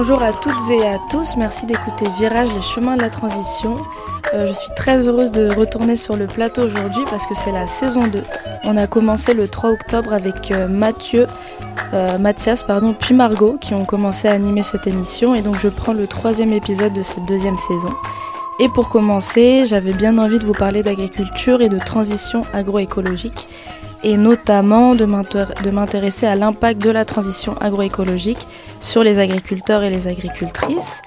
Bonjour à toutes et à tous, merci d'écouter Virage les chemins de la transition. Euh, je suis très heureuse de retourner sur le plateau aujourd'hui parce que c'est la saison 2. On a commencé le 3 octobre avec euh, Mathieu, euh, Mathias pardon, puis Margot qui ont commencé à animer cette émission et donc je prends le troisième épisode de cette deuxième saison. Et pour commencer, j'avais bien envie de vous parler d'agriculture et de transition agroécologique et notamment de m'intéresser à l'impact de la transition agroécologique sur les agriculteurs et les agricultrices.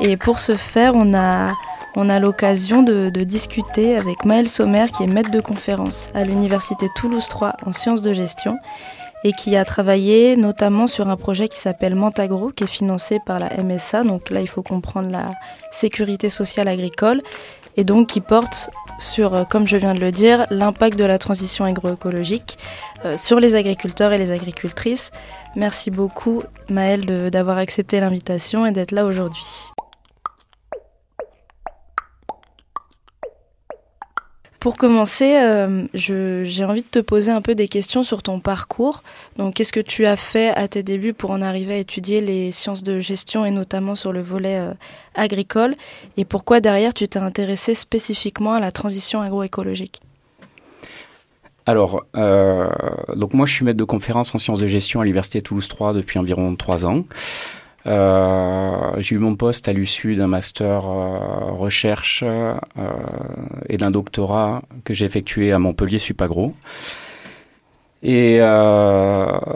Et pour ce faire, on a, on a l'occasion de, discuter avec Maëlle Sommer, qui est maître de conférence à l'Université Toulouse 3 en sciences de gestion et qui a travaillé notamment sur un projet qui s'appelle Mentagro, qui est financé par la MSA. Donc là, il faut comprendre la sécurité sociale agricole et donc qui porte sur, euh, comme je viens de le dire, l'impact de la transition agroécologique euh, sur les agriculteurs et les agricultrices. Merci beaucoup Maëlle d'avoir accepté l'invitation et d'être là aujourd'hui. Pour commencer, euh, j'ai envie de te poser un peu des questions sur ton parcours. Donc, qu'est-ce que tu as fait à tes débuts pour en arriver à étudier les sciences de gestion et notamment sur le volet euh, agricole? Et pourquoi derrière tu t'es intéressé spécifiquement à la transition agroécologique? Alors, euh, donc moi je suis maître de conférence en sciences de gestion à l'Université Toulouse 3 depuis environ trois ans. Euh, j'ai eu mon poste à l'issue d'un master euh, recherche euh, et d'un doctorat que j'ai effectué à Montpellier Supagro. Et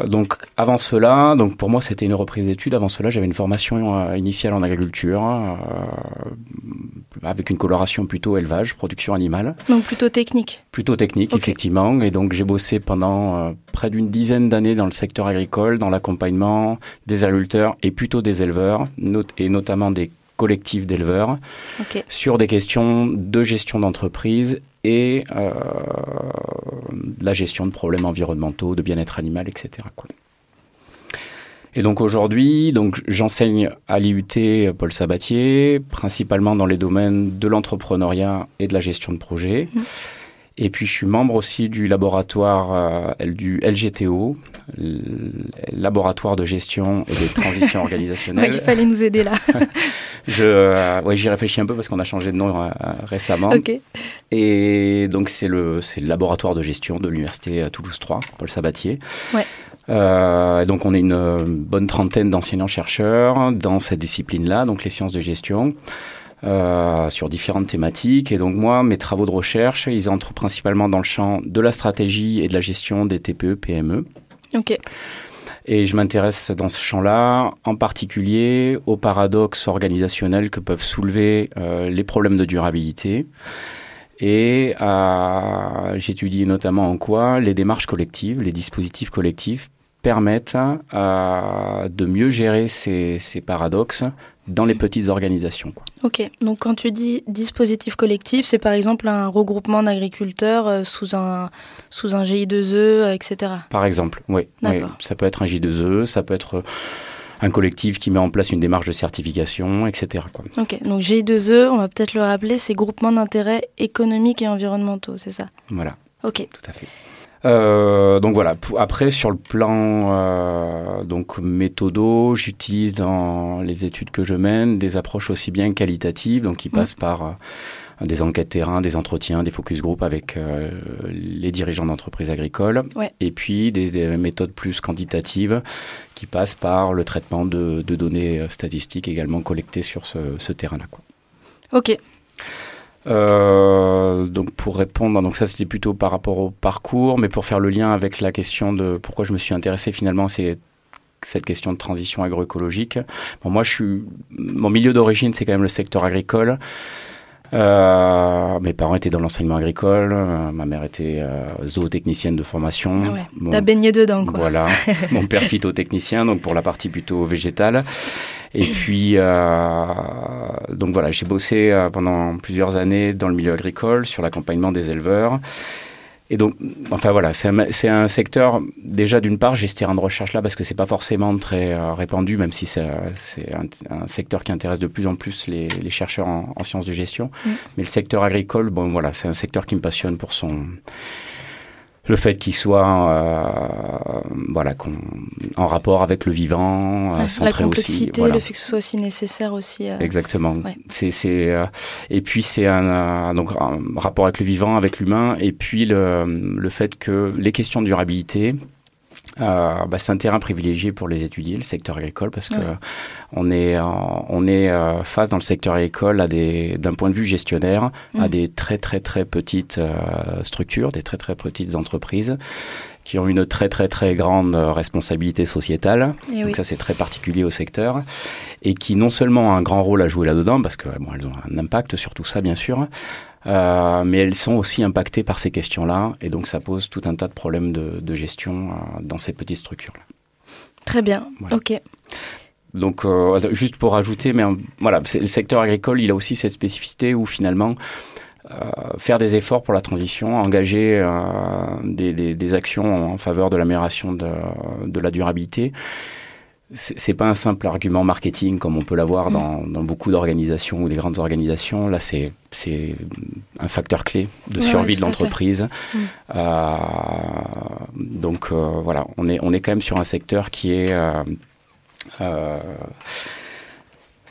donc avant cela, donc pour moi c'était une reprise d'études. Avant cela, j'avais une formation initiale en agriculture avec une coloration plutôt élevage, production animale. Donc plutôt technique. Plutôt technique, effectivement. Et donc j'ai bossé pendant euh, près d'une dizaine d'années dans le secteur agricole, dans l'accompagnement des agriculteurs et plutôt des éleveurs, et notamment des collectifs d'éleveurs, sur des questions de gestion d'entreprise et euh, la gestion de problèmes environnementaux, de bien-être animal, etc. Et donc aujourd'hui, donc j'enseigne à l'IUT Paul Sabatier, principalement dans les domaines de l'entrepreneuriat et de la gestion de projet. Mmh. Et puis je suis membre aussi du laboratoire euh, du LGTO, laboratoire de gestion et de transition organisationnelle. il fallait nous aider là. je, euh, ouais, j'y réfléchis un peu parce qu'on a changé de nom euh, récemment. Okay. Et donc c'est le, c'est le laboratoire de gestion de l'université Toulouse 3, Paul Sabatier. Ouais. Euh, donc on est une euh, bonne trentaine d'enseignants-chercheurs dans cette discipline-là, donc les sciences de gestion. Euh, sur différentes thématiques. Et donc moi, mes travaux de recherche, ils entrent principalement dans le champ de la stratégie et de la gestion des TPE, PME. Ok. Et je m'intéresse dans ce champ-là, en particulier aux paradoxes organisationnels que peuvent soulever euh, les problèmes de durabilité. Et euh, j'étudie notamment en quoi les démarches collectives, les dispositifs collectifs permettent euh, de mieux gérer ces, ces, paradoxes dans les petites organisations. Quoi. Ok, donc quand tu dis dispositif collectif, c'est par exemple un regroupement d'agriculteurs euh, sous un, sous un GI2E, etc. Par exemple, oui. oui. Ça peut être un GI2E, ça peut être un collectif qui met en place une démarche de certification, etc. Quoi. Ok, donc GI2E, on va peut-être le rappeler, c'est groupement d'intérêts économiques et environnementaux, c'est ça? Voilà. Ok. Tout à fait. Euh, donc voilà. Après, sur le plan euh, donc méthodo, j'utilise dans les études que je mène des approches aussi bien qualitatives, donc qui passent par euh, des enquêtes terrain, des entretiens, des focus group avec euh, les dirigeants d'entreprises agricoles, ouais. et puis des, des, méthodes plus quantitatives qui passent par le traitement de, de données euh, statistiques également collectées sur ce, ce terrain-là. Ok. Euh, donc pour répondre, donc ça c'était plutôt par rapport au parcours, mais pour faire le lien avec la question de pourquoi je me suis intéressé finalement, c'est cette question de transition agroécologique. Bon, moi, je suis, mon milieu d'origine, c'est quand même le secteur agricole. Euh, mes parents étaient dans l'enseignement agricole, euh, ma mère était euh, zootechnicienne de formation. Ah ouais. T'as baigné dedans, quoi. Voilà. Mon père phytotechnicien, donc pour la partie plutôt végétale. Et puis, euh, donc voilà, j'ai bossé euh, pendant plusieurs années dans le milieu agricole sur l'accompagnement des éleveurs. Et donc, enfin voilà, c'est un, un, secteur, déjà d'une part, j'ai ce terrain de recherche là parce que c'est pas forcément très euh, répandu, même si c'est un, un, secteur qui intéresse de plus en plus les, les chercheurs en, en, sciences de gestion. Mm. Mais le secteur agricole, bon voilà, c'est un secteur qui me passionne pour son le fait qu'il soit euh, voilà en rapport avec le vivant ouais, la complexité aussi, voilà. le fait que ce soit aussi nécessaire aussi euh... exactement ouais. c'est c'est euh, et puis c'est un euh, donc un rapport avec le vivant avec l'humain et puis le le fait que les questions de durabilité euh, bah, c'est un terrain privilégié pour les étudier, le secteur agricole, parce que ouais. on est on est euh, face dans le secteur agricole à des d'un point de vue gestionnaire mmh. à des très très très petites euh, structures, des très très petites entreprises qui ont une très très très grande responsabilité sociétale. Et Donc oui. ça c'est très particulier au secteur et qui non seulement ont un grand rôle à jouer là-dedans parce que bon elles ont un impact sur tout ça bien sûr. Euh, mais elles sont aussi impactées par ces questions-là, et donc ça pose tout un tas de problèmes de, de gestion euh, dans ces petites structures-là. Très bien, voilà. ok. Donc, euh, juste pour ajouter, mais voilà, le secteur agricole, il a aussi cette spécificité où finalement, faire des efforts pour la transition, engager des, des, des, actions en faveur de l'amélioration de, de, la durabilité, c'est pas un simple argument marketing comme on peut l'avoir mmh. dans, dans, beaucoup d'organisations ou des grandes organisations. Là, c'est un facteur clé de ouais, survie ouais, de l'entreprise. Mmh. Euh, donc euh, voilà, on est, on est quand même sur un secteur qui est euh,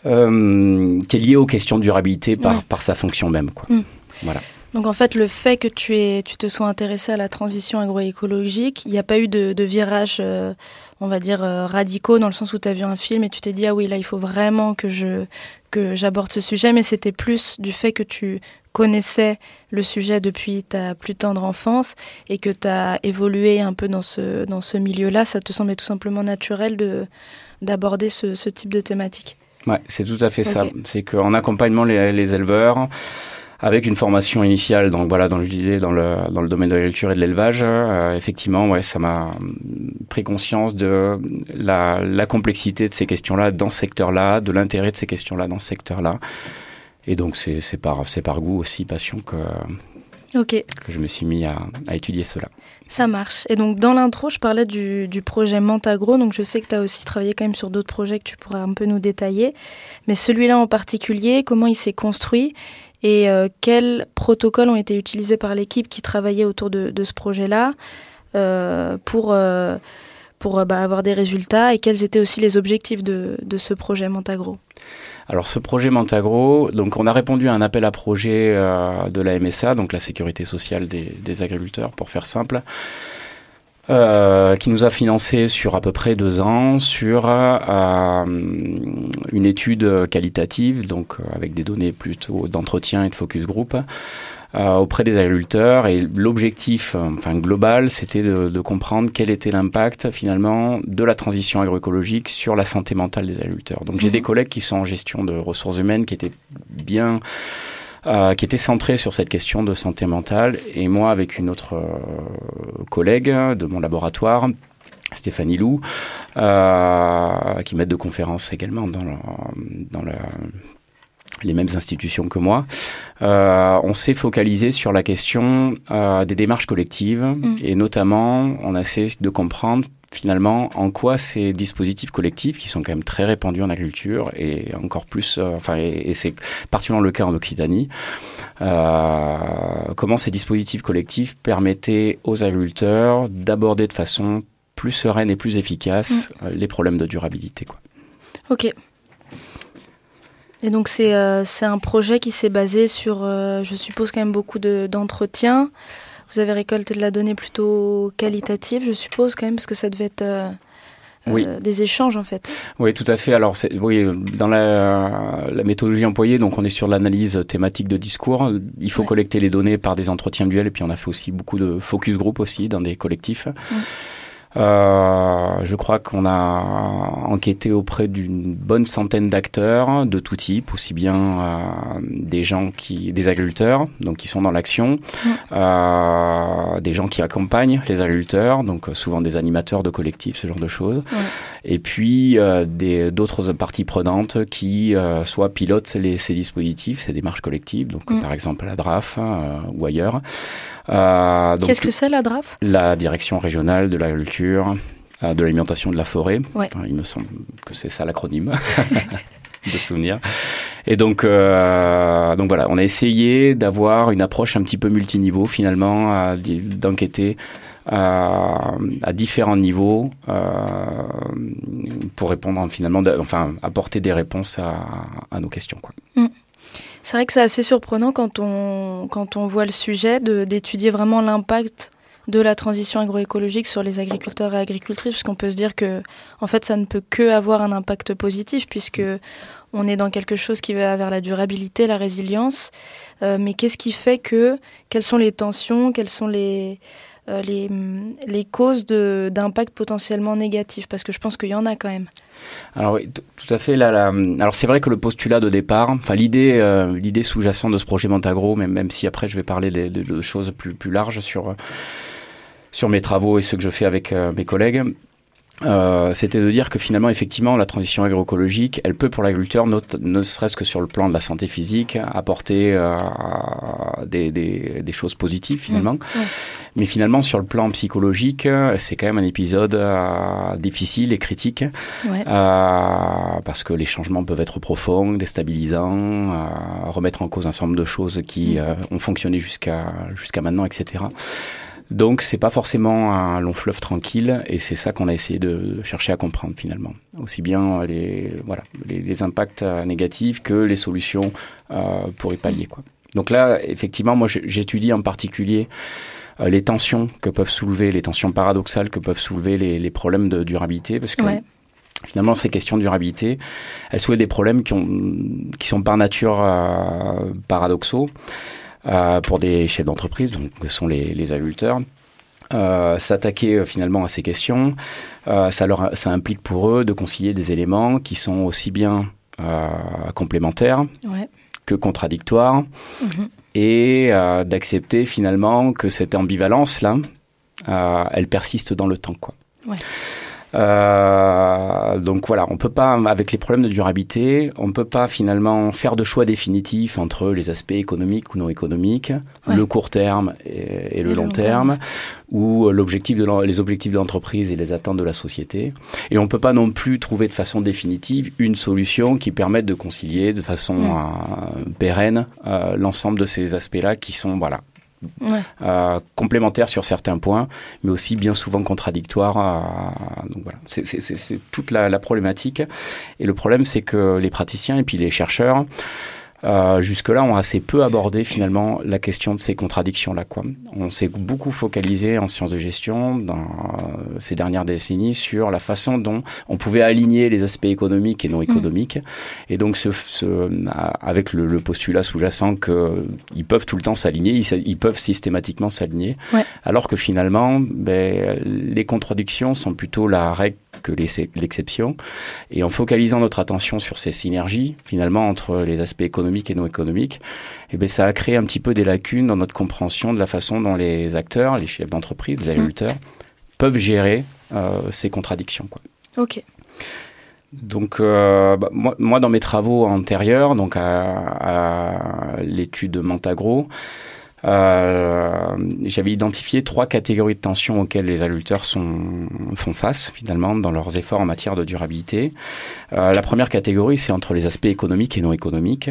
qui est lié aux questions de durabilité par, ouais. par sa fonction même. Quoi. Mmh. Voilà. Donc en fait, le fait que tu, es, tu te sois intéressé à la transition agroécologique, il n'y a pas eu de, de virage, euh, on va dire, euh, radicaux, dans le sens où tu as vu un film et tu t'es dit, ah oui, là, il faut vraiment que je que j'aborde ce sujet, mais c'était plus du fait que tu connaissais le sujet depuis ta plus tendre enfance et que tu as évolué un peu dans ce, dans ce milieu-là, ça te semblait tout simplement naturel de d'aborder ce, ce type de thématique. Ouais, c'est tout à fait okay. ça. C'est qu'en accompagnement les, les éleveurs, avec une formation initiale donc voilà dans l'idée dans le dans le domaine de l'agriculture et de l'élevage euh, effectivement ouais ça m'a pris conscience de la, la complexité de ces questions là dans ce secteur là de l'intérêt de ces questions là dans ce secteur là et donc c'est c'est par c'est par goût aussi passion que Okay. que je me suis mis à, à étudier cela. Ça marche. Et donc dans l'intro, je parlais du, du projet Mentagro, donc je sais que tu as aussi travaillé quand même sur d'autres projets que tu pourrais un peu nous détailler. Mais celui-là en particulier, comment il s'est construit? Et euh, quels protocoles ont été utilisés par l'équipe qui travaillait autour de, ce projet-là euh, pour, euh, pour bah, avoir des résultats et quels étaient aussi les objectifs de, de ce projet Montagro alors ce projet Montagro, donc on a répondu à un appel à projet de la MSA, donc la sécurité sociale des, des agriculteurs, pour faire simple, euh, qui nous a financé sur à peu près deux ans sur euh, une étude qualitative, donc euh, avec des données plutôt d'entretien et de focus group. Euh, auprès des agriculteurs et l'objectif enfin global c'était de, de, comprendre quel était l'impact finalement de la transition agroécologique sur la santé mentale des agriculteurs donc mmh. j'ai des collègues qui sont en gestion de ressources humaines qui étaient bien euh, qui était centré sur cette question de santé mentale. Et moi, avec une autre euh, collègue de mon laboratoire, Stéphanie Lou, euh, qui m'aide de conférence également dans, le, dans le, les mêmes institutions que moi, euh, on s'est focalisé sur la question euh, des démarches collectives mmh. et notamment on a essayé de comprendre finalement en quoi ces dispositifs collectifs qui sont quand même très répandus en agriculture et encore plus euh, enfin et, et c'est particulièrement le cas en Occitanie euh, comment ces dispositifs collectifs permettaient aux agriculteurs d'aborder de façon plus sereine et plus efficace mmh. les problèmes de durabilité quoi. OK. Et donc c'est euh, un projet qui s'est basé sur, euh, je suppose, quand même beaucoup d'entretien. De, Vous avez récolté de la donnée plutôt qualitative, je suppose, quand même, parce que ça devait être euh, oui. des échanges, en fait. Oui, tout à fait. Alors, oui, dans la, la, méthodologie employée, donc on est sur l'analyse thématique de discours. Il faut ouais. collecter les données par des entretiens duels, et puis on a fait aussi beaucoup de focus group aussi dans des collectifs. Ouais. Euh, je crois qu'on a enquêté auprès d'une bonne centaine d'acteurs de tout type, aussi bien euh, des gens qui, des agriculteurs, donc qui sont dans l'action, euh, des gens qui accompagnent les agriculteurs, donc souvent des animateurs de collectifs, ce genre de choses, et puis euh, des d'autres parties prenantes qui euh, soit pilotent les, ces dispositifs, ces démarches collectives, donc Mm. par exemple la DRAF euh, ou ailleurs. Euh, Qu'est-ce que c'est la DRAF la direction régionale de l'agriculture, euh, de l'alimentation de la forêt. Ouais. Enfin, il me semble que c'est ça l'acronyme de souvenir. Et donc, euh, donc voilà, on a essayé d'avoir une approche un petit peu multiniveau finalement, d'enquêter à, à différents niveaux euh, pour répondre finalement, de- enfin apporter des réponses à, à nos questions. Quoi. C'est vrai que c'est assez surprenant quand on, quand on voit le sujet d'étudier vraiment l'impact de la transition agroécologique sur les agriculteurs et agricultrices, puisqu'on peut se dire que en fait ça ne peut que avoir un impact positif, puisque on est dans quelque chose qui va vers la durabilité, la résilience. Euh, mais qu'est-ce qui fait que quelles sont les tensions, quelles sont les euh, les, les causes d'impact potentiellement négatifs Parce que je pense qu'il y en a quand même. Alors tout à fait. Alors c'est vrai que le postulat de départ, enfin l'idée, euh, sous-jacente de ce projet Montagro, même, même si après je vais parler de, choses plus, plus larges sur sur mes travaux et ce que je fais avec euh, mes collègues. Euh, c'était de dire que finalement, effectivement, la transition agroécologique, elle peut pour l'agriculteur, not- ne serait-ce que sur le plan de la santé physique, apporter euh, des, des, des choses positives finalement. Mais finalement, sur le plan psychologique, c'est quand même un épisode euh, difficile et critique. Ouais. Euh, parce que les changements peuvent être profonds, déstabilisants, euh, remettre en cause un certain nombre de choses qui euh, ont fonctionné jusqu'à jusqu'à maintenant, etc. Donc c'est pas forcément un long fleuve tranquille et c'est ça qu'on a essayé de chercher à comprendre finalement. Aussi bien les voilà les, les impacts euh, négatifs que les solutions euh, pour y pallier quoi. Donc là effectivement moi j'étudie en particulier euh, les tensions que peuvent soulever, les tensions paradoxales que peuvent soulever les, les problèmes de durabilité parce que Ouais. Finalement, ces questions de durabilité, elles soulèvent des problèmes qui, ont, qui sont par nature euh, paradoxaux euh, pour des chefs d'entreprise, donc que sont les, les agriculteurs. Euh, S'attaquer euh, finalement à ces questions, euh, ça, leur, ça implique pour eux de concilier des éléments qui sont aussi bien euh, complémentaires Ouais. que contradictoires Mhm. et euh, d'accepter finalement que cette ambivalence-là, euh, elle persiste dans le temps. Quoi. Ouais. Euh, donc voilà, on peut pas, avec les problèmes de durabilité, on peut pas finalement faire de choix définitifs entre les aspects économiques ou non économiques, Ouais. le court terme et, et le Et long terme, ou l'objectif de les objectifs de l'entreprise et les attentes de la société. Et on peut pas non plus trouver de façon définitive une solution qui permette de concilier de façon Mm. euh, pérenne euh, l'ensemble de ces aspects-là qui sont voilà Euh, complémentaires sur certains points, mais aussi bien souvent contradictoires. donc voilà, c'est toute la problématique. Et le problème, c'est que les praticiens et puis les chercheurs, euh, jusque-là, ont assez peu abordé finalement la question de ces contradictions-là. On s'est beaucoup focalisé en sciences de gestion dans euh, ces dernières décennies sur la façon dont on pouvait aligner les aspects économiques et non économiques. Et donc, ce, ce- avec le, le postulat sous-jacent qu'ils peuvent tout le temps s'aligner, ils, ils peuvent systématiquement s'aligner, Ouais. alors que finalement, ben, les contradictions sont plutôt la règle que l'exception. Et en focalisant notre attention sur ces synergies, finalement, entre les aspects économiques et non économiques, eh ben, ça a créé un petit peu des lacunes dans notre compréhension de la façon dont les acteurs, les chefs d'entreprise, les agriculteurs, peuvent gérer euh, ces contradictions. Quoi. Ok. Donc, euh, bah, moi, moi, dans mes travaux antérieurs, donc à, à l'étude Montagro, euh, j'avais identifié trois catégories de tensions auxquelles les agriculteurs sont, font face finalement dans leurs efforts en matière de durabilité. Euh, la première catégorie, c'est entre les aspects économiques et non économiques.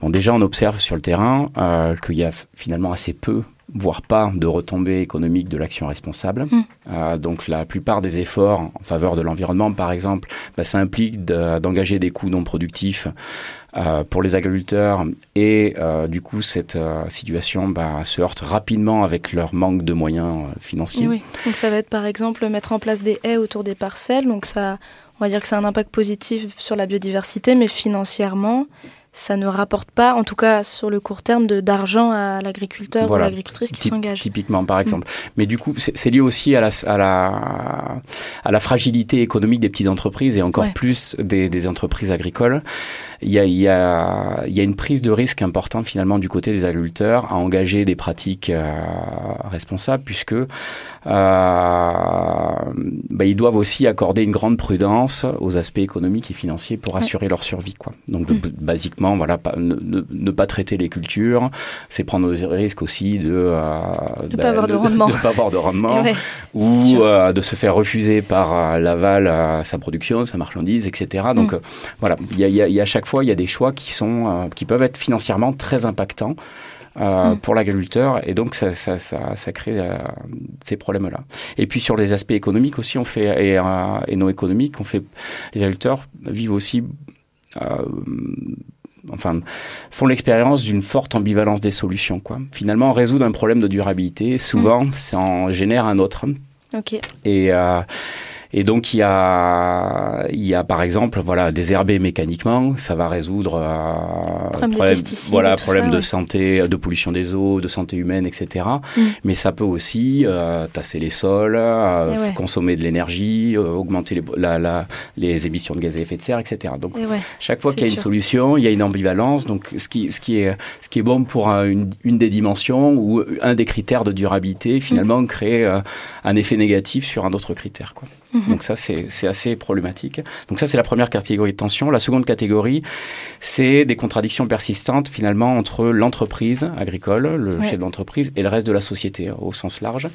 Bon, déjà, on observe sur le terrain euh, qu'il y a finalement assez peu voire pas de retombées économiques de l'action responsable. Mm. Euh, donc la plupart des efforts en faveur de l'environnement, par exemple, bah, ça implique de- d'engager des coûts non productifs euh, pour les agriculteurs et euh, du coup cette euh, situation bah, se heurte rapidement avec leur manque de moyens financiers. Et oui. Donc ça va être par exemple mettre en place des haies autour des parcelles. Donc ça, on va dire que c'est un impact positif sur la biodiversité, mais financièrement, ça ne rapporte pas, en tout cas sur le court terme, d'argent à l'agriculteur ou l'agricultrice qui s'engage. Typiquement, par exemple. Mm. Mais du coup, c'est lié aussi à la, à, la, à la fragilité économique des petites entreprises et encore plus des, des, entreprises agricoles. Il y, a, il, y a, y a une prise de risque importante finalement du côté des agriculteurs à engager des pratiques euh, responsables puisque euh, bah, ils doivent aussi accorder une grande prudence aux aspects économiques et financiers pour assurer leur survie. Quoi. Donc, mm. basiquement, voilà, pas, ne, pas traiter les cultures, c'est prendre le risque aussi de euh, ne bah, pas avoir de, rendement, pas avoir de rendement ou euh, de se faire refuser par l'aval sa production, sa marchandise, etc. Donc, mm. voilà, il y a, y a, à chaque fois, il y a des choix qui sont qui peuvent être financièrement très impactants. Euh, mm. pour l'agriculteur et donc ça, ça, ça, ça crée euh, ces problèmes-là. Et puis sur les aspects économiques aussi, on fait et, euh, et non économiques, on fait les agriculteurs vivent aussi enfin, font l'expérience d'une forte ambivalence des solutions. Quoi. Finalement, résoudre un problème de durabilité, souvent, mm. ça en génère un autre. Et, euh, et donc il y a, il y a par exemple voilà désherber mécaniquement, ça va résoudre euh, problème, voilà problème de santé, de pollution des eaux, de santé humaine, etc. Mm. Mais ça peut aussi euh, tasser les sols, euh, consommer de l'énergie, euh, augmenter les, la, la, les émissions de gaz à effet de serre, etc. Donc chaque fois qu'il y a une solution, il y a une ambivalence. Donc ce qui, ce qui est, ce qui est bon pour une, une, des dimensions ou un des critères de durabilité, finalement mm. crée un effet négatif sur un autre critère. Quoi. Mhm. Donc ça, c'est assez problématique. Donc ça, c'est la première catégorie de tension. La seconde catégorie, c'est des contradictions persistantes finalement entre l'entreprise agricole, le chef d'entreprise, et le reste de la société au sens large.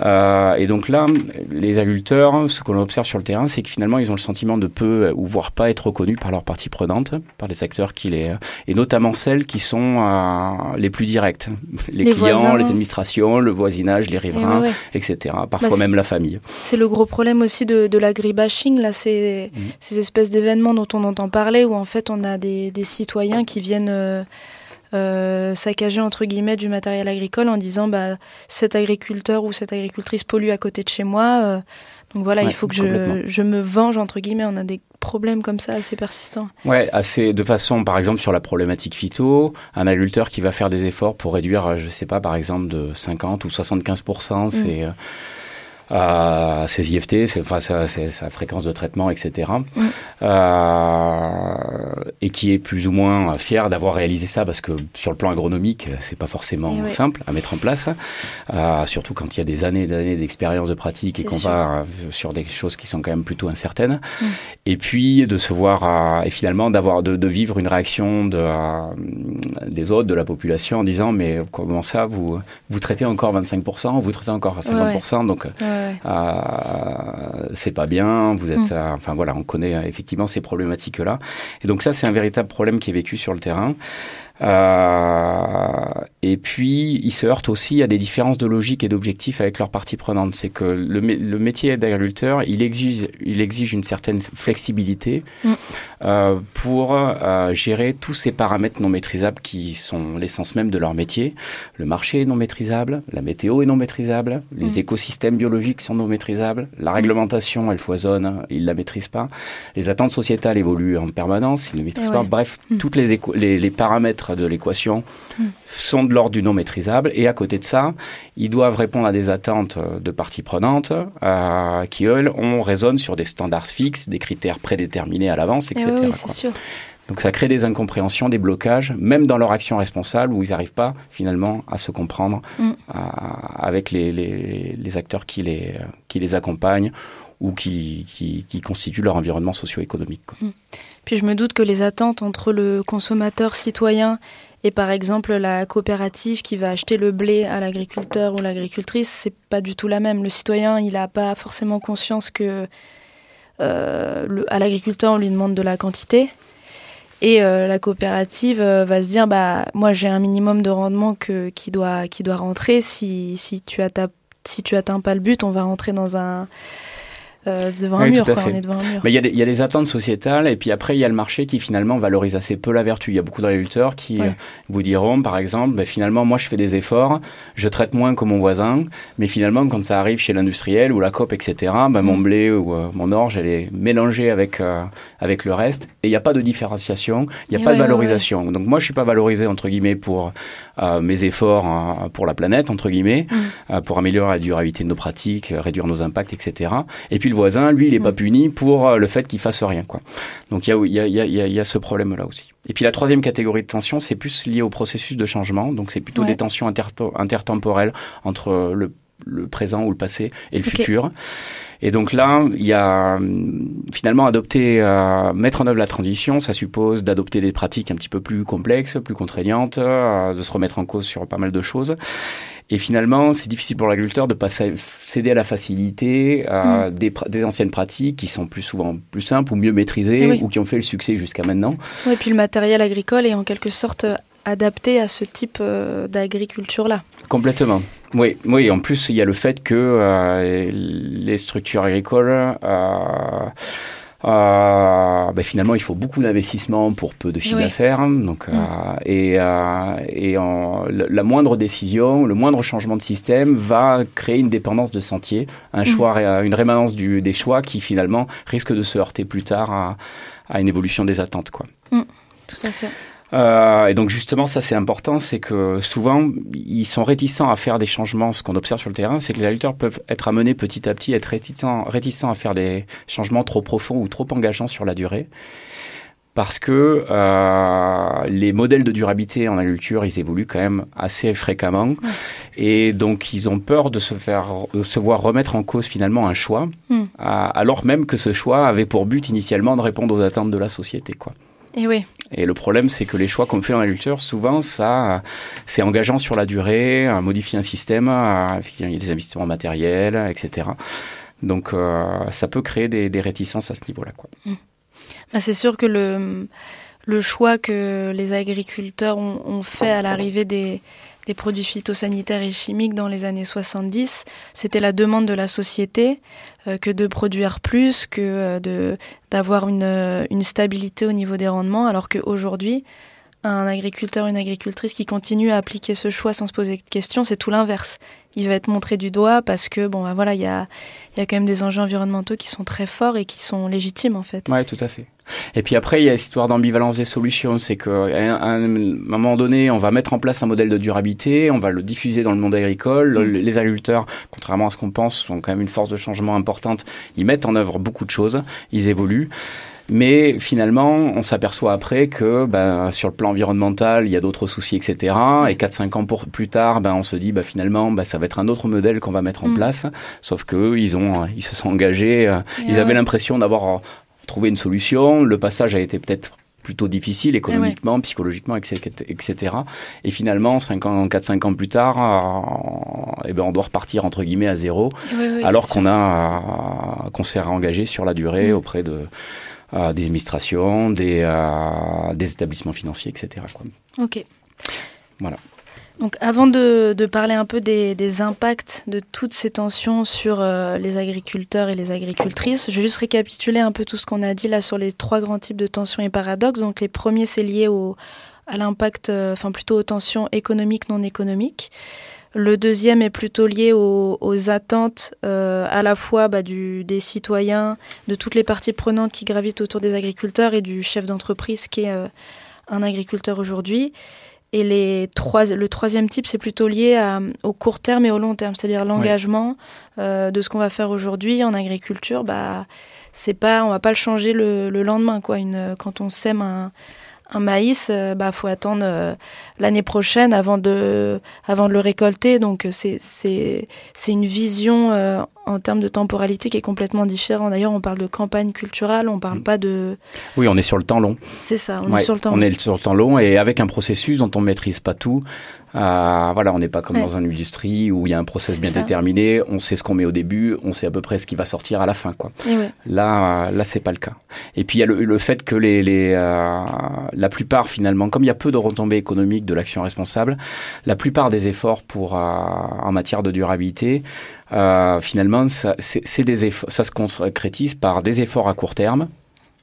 Euh, et donc là, les agriculteurs, ce qu'on observe sur le terrain, c'est que finalement, ils ont le sentiment de peu ou voire pas être reconnus par leurs parties prenantes, par les acteurs qui les... et notamment celles qui sont euh, les plus directes. Les, clients, les administrations, le voisinage, les riverains, etc. Parfois bah, même la famille. C'est le gros problème aussi de, de l'agribashing, là, c'est mhm. ces espèces d'événements dont on entend parler, où en fait on a des, des citoyens qui viennent euh, euh, saccager entre guillemets du matériel agricole en disant bah cet agriculteur ou cette agricultrice pollue à côté de chez moi. Euh, donc voilà, il faut que je, je, me venge entre guillemets. On a des problèmes comme ça assez persistants. Ouais, assez de façon, par exemple, sur la problématique phyto, un agriculteur qui va faire des efforts pour réduire, je sais pas, par exemple, de 50 ou 75 c'est à ses IFT, enfin sa, sa, fréquence de traitement, etc. Euh, et qui est plus ou moins fier d'avoir réalisé ça parce que sur le plan agronomique, c'est pas forcément eh simple à mettre en place, euh, surtout quand il y a des années d'années d'expérience de pratique et qu'on va sur des choses qui sont quand même plutôt incertaines. Mm. Et puis de se voir et finalement d'avoir de, de, vivre une réaction de, des autres, de la population en disant mais comment ça vous vous traitez encore 25%, vous traitez encore 50%, donc euh, c'est pas bien, vous êtes, mm. euh, enfin voilà, on connaît euh, effectivement ces problématiques-là. Et donc ça, c'est un véritable problème qui est vécu sur le terrain. Euh, et puis, ils se heurtent aussi à des différences de logique et d'objectifs avec leurs parties prenantes. C'est que le, le métier d'agriculteur, il exige, il exige une certaine flexibilité mm. euh, pour euh, gérer tous ces paramètres non maîtrisables qui sont l'essence même de leur métier. Le marché est non maîtrisable, la météo est non maîtrisable, les mm. écosystèmes biologiques sont non maîtrisables, la réglementation, elle foisonne, ils la maîtrisent pas, les attentes sociétales évoluent en permanence, ils ne maîtrisent pas. Bref, mm. toutes les, les, les paramètres de l'équation sont de l'ordre du non maîtrisable. Et à côté de ça, ils doivent répondre à des attentes de parties prenantes euh, qui, eux, on raisonne sur des standards fixes, des critères prédéterminés à l'avance, etc. Eh oui, c'est sûr. Donc ça crée des incompréhensions, des blocages, même dans leur action responsable, où ils n'arrivent pas finalement à se comprendre mm. avec les, les, les, acteurs qui les, qui les accompagnent ou qui, qui, qui constituent leur environnement socio-économique. Mm. Puis je me doute que les attentes entre le consommateur citoyen et par exemple la coopérative qui va acheter le blé à l'agriculteur ou l'agricultrice, c'est pas du tout la même. Le citoyen, il n'a pas forcément conscience que euh, à l'agriculteur on lui demande de la quantité. Et euh, la coopérative euh, va se dire bah moi j'ai un minimum de rendement qui doit qui doit rentrer si si tu atteins si tu atteins pas le but on va rentrer dans un euh, devant un mur. On est devant un mur. Mais il y, y, a des attentes sociétales et puis après il y a le marché qui finalement valorise assez peu la vertu. Il y a beaucoup d'agriculteurs qui euh, vous diront par exemple, ben, finalement moi je fais des efforts, je traite moins que mon voisin, mais finalement quand ça arrive chez l'industriel ou la COP etc, ben, mon mm. blé ou euh, mon orge elle est mélangée avec avec le reste et il n'y a pas de différenciation, il n'y a pas de valorisation. Donc moi je suis pas valorisé entre guillemets pour mes efforts pour la planète entre guillemets, mm. pour améliorer la durabilité de nos pratiques, réduire nos impacts etc. Et puis le voisin, lui, il n'est pas mm. puni pour euh, le fait qu'il fasse rien. Quoi. Donc il y a, y, a, y a, ce problème-là aussi. Et puis la troisième catégorie de tension, c'est plus lié au processus de changement. Donc c'est plutôt des tensions intertemporelles entre le, présent ou le passé et le futur. Et donc là, il y a finalement adopter, euh, mettre en œuvre la transition, ça suppose d'adopter des pratiques un petit peu plus complexes, plus contraignantes, euh, de se remettre en cause sur pas mal de choses. Et finalement, c'est difficile pour l'agriculteur de pas céder à la facilité, à mm. des, des, anciennes pratiques qui sont plus souvent plus simples ou mieux maîtrisées ou qui ont fait le succès jusqu'à maintenant. Oui, et puis le matériel agricole est en quelque sorte adapté à ce type euh, d'agriculture-là. Complètement. Oui, oui. En plus, il y a le fait que euh, les structures agricoles euh, euh, ben finalement, il faut beaucoup d'investissement pour peu de chiffre d'affaires. Donc, euh, mm. et, euh, et en, la moindre décision, le moindre changement de système va créer une dépendance de sentier, un mm. choix, une rémanence du, des choix qui finalement risque de se heurter plus tard à, à une évolution des attentes. Quoi. Mm. Tout à fait. Euh, et donc justement, ça c'est important, c'est que souvent ils sont réticents à faire des changements. Ce qu'on observe sur le terrain, c'est que les agriculteurs peuvent être amenés petit à petit, être réticents, réticents à faire des changements trop profonds ou trop engageants sur la durée. Parce que euh, les modèles de durabilité en agriculture, ils évoluent quand même assez fréquemment. Et donc, ils ont peur de se faire, de se voir remettre en cause finalement un choix, mm. alors même que ce choix avait pour but initialement de répondre aux attentes de la société. Quoi. Et oui. Et le problème, c'est que les choix qu'on fait en agriculture, souvent, ça, c'est engageant sur la durée, à modifier un système, il y a des investissements matériels, etc. Donc, euh, ça peut créer des, réticences à ce niveau-là. Quoi. Mmh. Bah, c'est sûr que le, le choix que les agriculteurs ont fait à l'arrivée des, produits phytosanitaires et chimiques dans les années 70, c'était la demande de la société euh, que de produire plus, que euh, d'avoir une, euh, une stabilité au niveau des rendements, alors qu'aujourd'hui, un agriculteur, une agricultrice qui continue à appliquer ce choix sans se poser de questions, c'est tout l'inverse. Il va être montré du doigt parce que bon, bah voilà, il y a, y a quand même des enjeux environnementaux qui sont très forts et qui sont légitimes en fait. Ouais, tout à fait. Et puis après, il y a l'histoire d'ambivalence des solutions. C'est qu'à un, moment donné, on va mettre en place un modèle de durabilité, on va le diffuser dans le monde agricole. Mm. Les agriculteurs, contrairement à ce qu'on pense, sont quand même une force de changement importante. Ils mettent en œuvre beaucoup de choses, ils évoluent. Mais finalement, on s'aperçoit après que ben, sur le plan environnemental, il y a d'autres soucis, etc. Et 4-5 ans pour, plus tard, ben, on se dit ben, finalement, ben, ça va être un autre modèle qu'on va mettre en mm. place. Sauf qu'eux, ils, ont, ils se sont engagés, euh, ils avaient l'impression d'avoir euh, trouvé une solution. Le passage a été peut-être plutôt difficile économiquement, psychologiquement, etc. Et finalement, 5 ans, 4-5 ans plus tard, euh, eh ben, on doit repartir entre guillemets à zéro, alors qu'on a qu'on s'est engagé sur la durée mm. auprès de des administrations, des, euh, des établissements financiers, etc. Quoi. Ok. Voilà. Donc avant de, de parler un peu des, des, impacts de toutes ces tensions sur euh, les agriculteurs et les agricultrices, je vais juste récapituler un peu tout ce qu'on a dit là sur les trois grands types de tensions et paradoxes. Donc les premiers, c'est lié au, à l'impact, euh, enfin plutôt aux tensions économiques, non économiques. Le deuxième est plutôt lié aux, attentes euh, à la fois bah, du, des citoyens, de toutes les parties prenantes qui gravitent autour des agriculteurs et du chef d'entreprise qui est euh, un agriculteur aujourd'hui. Et les trois, le troisième type, c'est plutôt lié à, au court terme et au long terme, c'est-à-dire l'engagement euh, de ce qu'on va faire aujourd'hui en agriculture. Bah, c'est pas, on va pas le changer le, le lendemain, quoi. Une, quand on sème un, un maïs, euh, bah faut attendre euh, l'année prochaine avant de avant de le récolter. Donc euh, c'est c'est c'est une vision en termes de temporalité qui est complètement différente. D'ailleurs, on parle de campagne culturelle, on parle mm. pas de. Oui, on est sur le temps long. C'est ça, on est sur le temps. On est sur le temps long et avec un processus dont on maîtrise pas tout. Euh, voilà, on n'est pas comme dans une industrie où il y a un process bien déterminé, on sait ce qu'on met au début, on sait à peu près ce qui va sortir à la fin. Quoi. Là, euh, là, c'est pas le cas. Et puis il y a le, fait que les, les euh, la plupart finalement, comme il y a peu de retombées économiques de l'action responsable, la plupart des efforts pour en matière de durabilité, finalement, ça, c'est des efforts, ça se concrétise par des efforts à court terme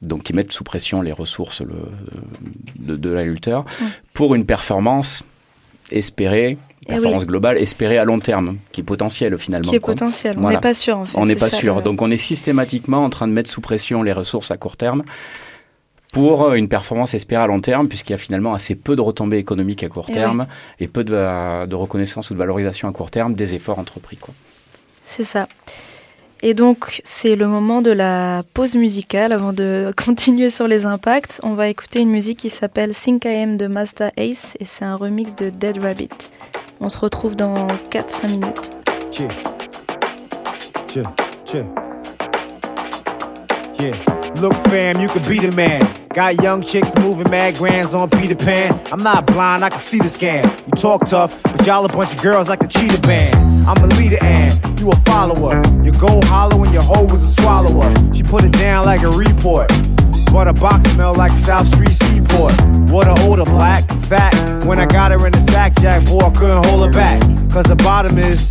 donc qui mettent sous pression les ressources le, de, de l'agriculteur, pour une performance espérée, eh performance globale espérée à long terme, qui est potentielle finalement. Qui est potentielle, on n'est pas sûr en fait. On n'est pas sûr, donc on est systématiquement en train de mettre sous pression les ressources à court terme pour euh, une performance espérée à long terme, puisqu'il y a finalement assez peu de retombées économiques à court eh terme et peu de, de, reconnaissance ou de valorisation à court terme des efforts entrepris. C'est ça. Et donc, c'est le moment de la pause musicale. Avant de continuer sur les impacts, on va écouter une musique qui s'appelle 5am de Master Ace et c'est un remix de Dead Rabbit. On se retrouve dans 4-5 minutes. Got young chicks moving mad grands on Peter Pan. I'm not blind, I can see the scam. You talk tough, but y'all a bunch of girls like a cheetah band. I'm a leader and you a follower. Your gold hollow and your hoe was a swallower. She put it down like a report. But a box smell like South Street Seaport. What a odor, black, fat. When I got her in the sack, Jack, boy, I couldn't hold her back. Cause the bottom is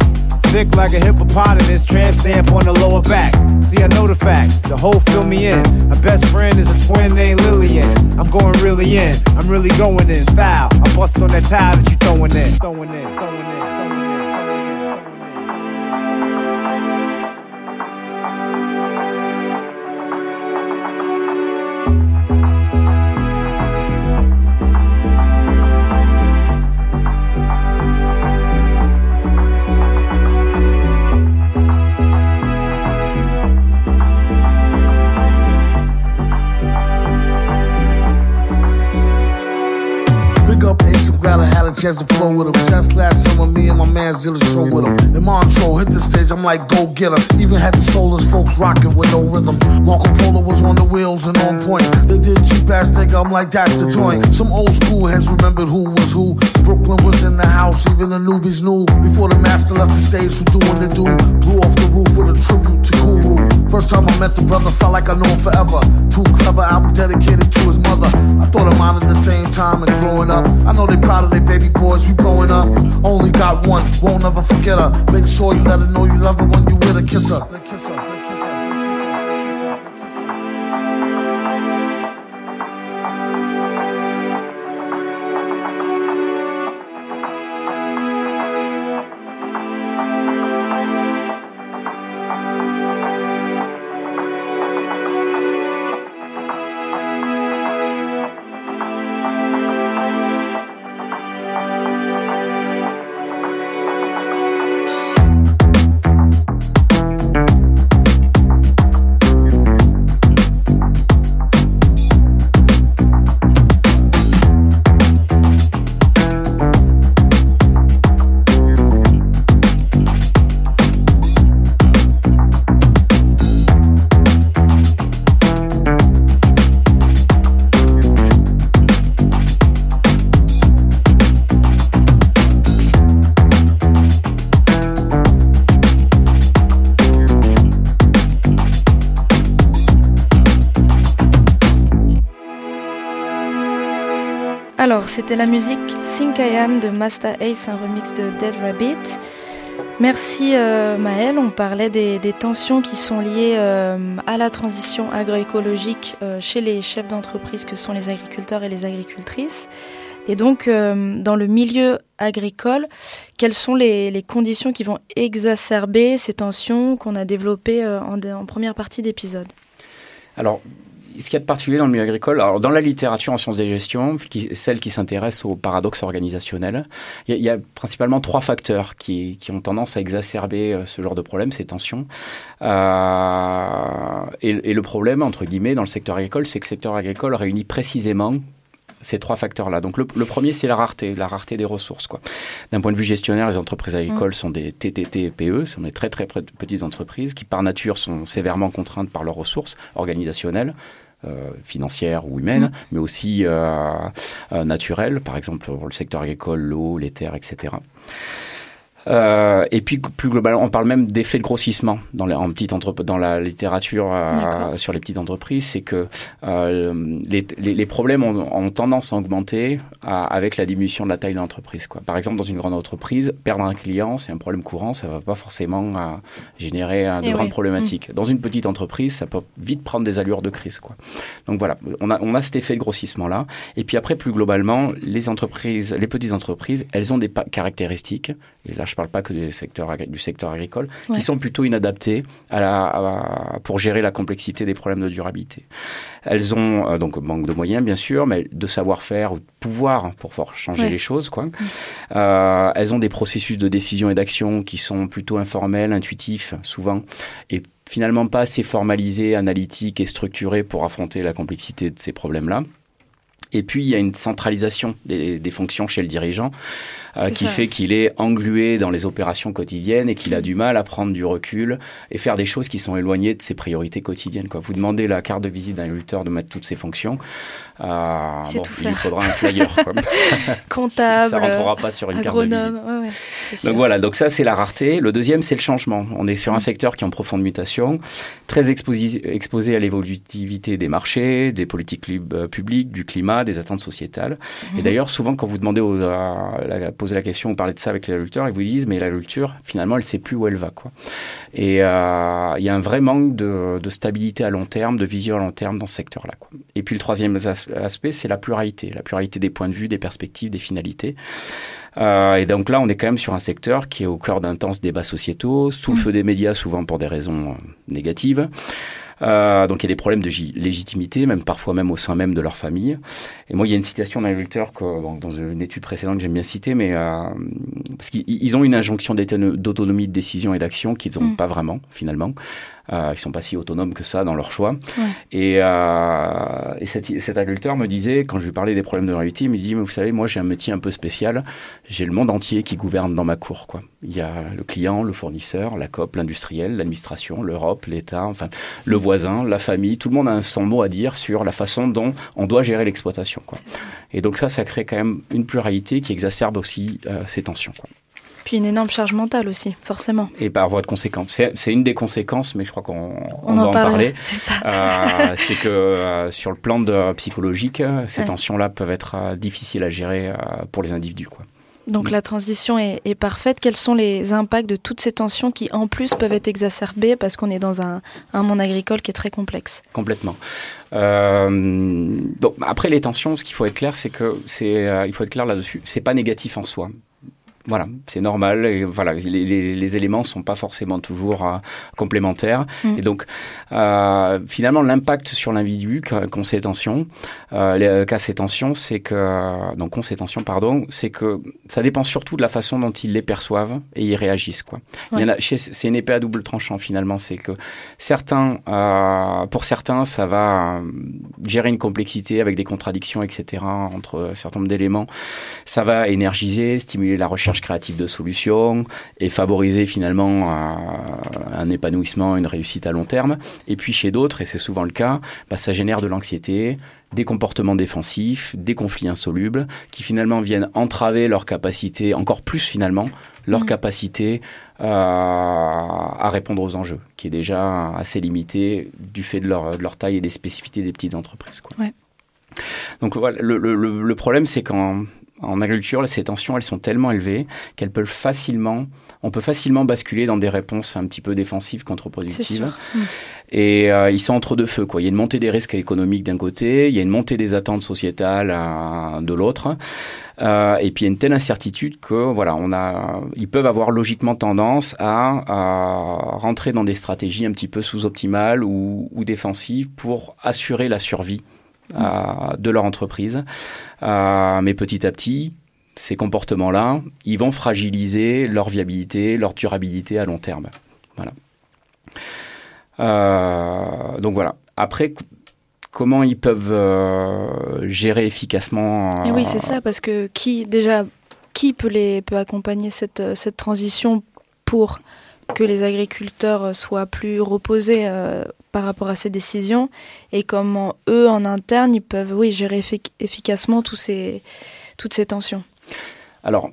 Thick like a hippopotamus, tramp stamp on the lower back. See, I know the facts, the whole fill me in. My best friend is a twin named Lillian. I'm going really in, I'm really going in. Foul, I bust on that tile that you throwing in. Throwing in, throwing in. Chance to flow with him. Just last summer, me and my mans did a show with him. In Montreux, hit the stage, I'm like, go get him. Even had the soulless folks rocking with no rhythm. Marco Polo was on the wheels and on point. They did cheap ass nigga, I'm like, that's the joint. Some old school heads remembered who was who. Brooklyn was in the house, even the newbies knew. Before the master left the stage for doing the do. Blew off the roof with a tribute to Guru. First time I met the brother, felt like I knew him forever. Too clever album dedicated to his mother. I thought of mine at the same time and growing up. I know they proud of their baby boys, we blowing up. Only got one, won't ever forget her. Make sure you let her know you love her when you with her, kiss her. C'était la musique Think I Am de Master Ace, un remix de Dead Rabbit. Merci euh, Maëlle, on parlait des, tensions qui sont liées euh, à la transition agroécologique euh, chez les chefs d'entreprise que sont les agriculteurs et les agricultrices. Et donc, dans le milieu agricole, quelles sont les, conditions qui vont exacerber ces tensions qu'on a développées en, en première partie d'épisode? Alors, ce qu'il y a de particulier dans le milieu agricole, alors dans la littérature en sciences de gestion, qui, celle qui s'intéresse au paradoxe organisationnel, il y, a, principalement trois facteurs qui, qui, ont tendance à exacerber euh, ce genre de problème, ces tensions. Euh, et, et, le problème, entre guillemets, dans le secteur agricole, c'est que le secteur agricole réunit précisément ces trois facteurs-là. Donc le, premier, c'est la rareté, la rareté des ressources. D'un point de vue gestionnaire, les entreprises agricoles mm. sont des TTT PE, sont des très très petites entreprises qui par nature sont sévèrement contraintes par leurs ressources organisationnelles financières ou humaines, mais aussi naturelles, par exemple pour le secteur agricole, l'eau, les terres, etc. Euh, et puis plus globalement, on parle même d'effet de grossissement dans, les, en petite dans la littérature euh, sur les petites entreprises, c'est que euh, les, les, les, problèmes ont, ont, tendance à augmenter avec la diminution de la taille de l'entreprise. Par exemple, dans une grande entreprise, perdre un client, c'est un problème courant, ça va pas forcément générer de grandes problématiques. Mm. Dans une petite entreprise, ça peut vite prendre des allures de crise. Quoi. Donc voilà, on a, on a cet effet de grossissement là. Et puis après, plus globalement, les entreprises, les petites entreprises, elles ont des caractéristiques. Et là, je parle pas que du secteur, du secteur agricole, qui sont plutôt inadaptées à la, pour gérer la complexité des problèmes de durabilité. Elles ont euh, donc manque de moyens, bien sûr, mais de savoir-faire ou de pouvoir pour pouvoir changer les choses. Quoi. Euh, elles ont des processus de décision et d'action qui sont plutôt informels, intuitifs, souvent, et finalement pas assez formalisés, analytiques et structurés pour affronter la complexité de ces problèmes-là. Et puis, il y a une centralisation des, des fonctions chez le dirigeant euh, qui fait qu'il est englué dans les opérations quotidiennes et qu'il a mm. du mal à prendre du recul et faire des choses qui sont éloignées de ses priorités quotidiennes. Quoi. Vous demandez la carte de visite d'un agriculteur de mettre toutes ses fonctions. Euh, bon, il faudra un flyer. Comptable. ça rentrera pas sur une agronome. carte de visite. Ouais, ouais, donc voilà, donc ça c'est la rareté. Le deuxième c'est le changement. On est sur un mm. secteur qui est en profonde mutation, très exposé, exposé à l'évolutivité des marchés, des politiques euh, publiques, du climat, des attentes sociétales. Et mm. d'ailleurs souvent quand vous demandez aux, à la la question, on parlait de ça avec l'agriculteur, ils vous disent, mais l'agriculture, finalement, elle ne sait plus où elle va. Quoi. Et euh, il y a un vrai manque de, stabilité à long terme, de vision à long terme dans ce secteur-là. Et puis le troisième aspect, c'est la pluralité, la pluralité des points de vue, des perspectives, des finalités. Euh, et donc là, on est quand même sur un secteur qui est au cœur d'intenses débats sociétaux, sous le feu des médias, souvent pour des raisons euh, négatives. Euh, donc il y a des problèmes de légitimité, même parfois même au sein même de leur famille. Et moi, il y a une citation d'un agriculteur que, bon, dans une étude précédente, j'aime bien citer, mais euh, parce qu'ils ont une injonction d'autonomie de décision et d'action qu'ils n'ont mm. pas vraiment finalement. Euh, ils sont pas si autonomes que ça dans leur choix. Et, euh, et cet, cet, agriculteur me disait, quand je lui parlais des problèmes de réalité, il me dit, mais vous savez, moi j'ai un métier un peu spécial. J'ai le monde entier qui gouverne dans ma cour. Quoi. Il y a le client, le fournisseur, la COP, l'industriel, l'administration, l'Europe, l'État, enfin le voisin, la famille. Tout le monde a son mot à dire sur la façon dont on doit gérer l'exploitation. Quoi. Et donc ça, ça crée quand même une pluralité qui exacerbe aussi euh, ces tensions. Quoi. Puis une énorme charge mentale aussi, forcément. Et par voie de conséquence. C'est une des conséquences, mais je crois qu'on on, va en, parler. C'est euh, c'est que euh, sur le plan de, psychologique, ces tensions-là peuvent être euh, difficiles à gérer pour les individus. Quoi. Donc mm. la transition est, est, parfaite. Quels sont les impacts de toutes ces tensions qui en plus peuvent être exacerbées parce qu'on est dans un, un, monde agricole qui est très complexe? Complètement. Euh, donc après les tensions, ce qu'il faut être clair, c'est que c'est, il faut être clair là-dessus. C'est pas négatif en soi. Voilà, c'est normal. Et voilà, les, les, les, éléments sont pas forcément toujours euh, complémentaires. Mm. Et donc, euh, finalement, l'impact sur l'individu qu'ont ces tensions, euh, qu'a ces tensions, c'est que donc qu'ont ces tensions, pardon, c'est que ça dépend surtout de la façon dont ils les perçoivent et ils réagissent. Quoi. C'est une épée à double tranchant finalement. C'est que certains, euh, pour certains, ça va gérer une complexité avec des contradictions, etc. entre un certain nombre d'éléments. Ça va énergiser, stimuler la recherche créative de solutions et favoriser finalement un, épanouissement, une réussite à long terme. Et puis chez d'autres, et c'est souvent le cas, bah, ça génère de l'anxiété, des comportements défensifs, des conflits insolubles, qui finalement viennent entraver leur capacité, encore plus finalement, leur mmh. capacité euh, à répondre aux enjeux, qui est déjà assez limitée du fait de leur, de leur taille et des spécificités des petites entreprises. Quoi. Donc voilà, le, le, le problème, c'est quand en agriculture, ces tensions, elles sont tellement élevées qu'elles peuvent facilement, on peut facilement basculer dans des réponses un petit peu défensives, contre-productives. Et euh, ils sont entre deux feux. Quoi. Il y a une montée des risques économiques d'un côté, il y a une montée des attentes sociétales euh, de l'autre. Euh, et puis il y a une telle incertitude que voilà, on a, ils peuvent avoir logiquement tendance à, à rentrer dans des stratégies un petit peu sous-optimales ou, ou défensives pour assurer la survie de leur entreprise. Euh, mais petit à petit, ces comportements-là, ils vont fragiliser leur viabilité, leur durabilité à long terme. Voilà. Euh, donc voilà. Après, comment ils peuvent euh, gérer efficacement Et Oui, c'est ça, parce que qui déjà qui peut les peut accompagner cette cette transition pour que les agriculteurs soient plus reposés par rapport à ces décisions et comment eux, en interne, ils peuvent oui, gérer efficacement tous ces, toutes ces tensions. Alors,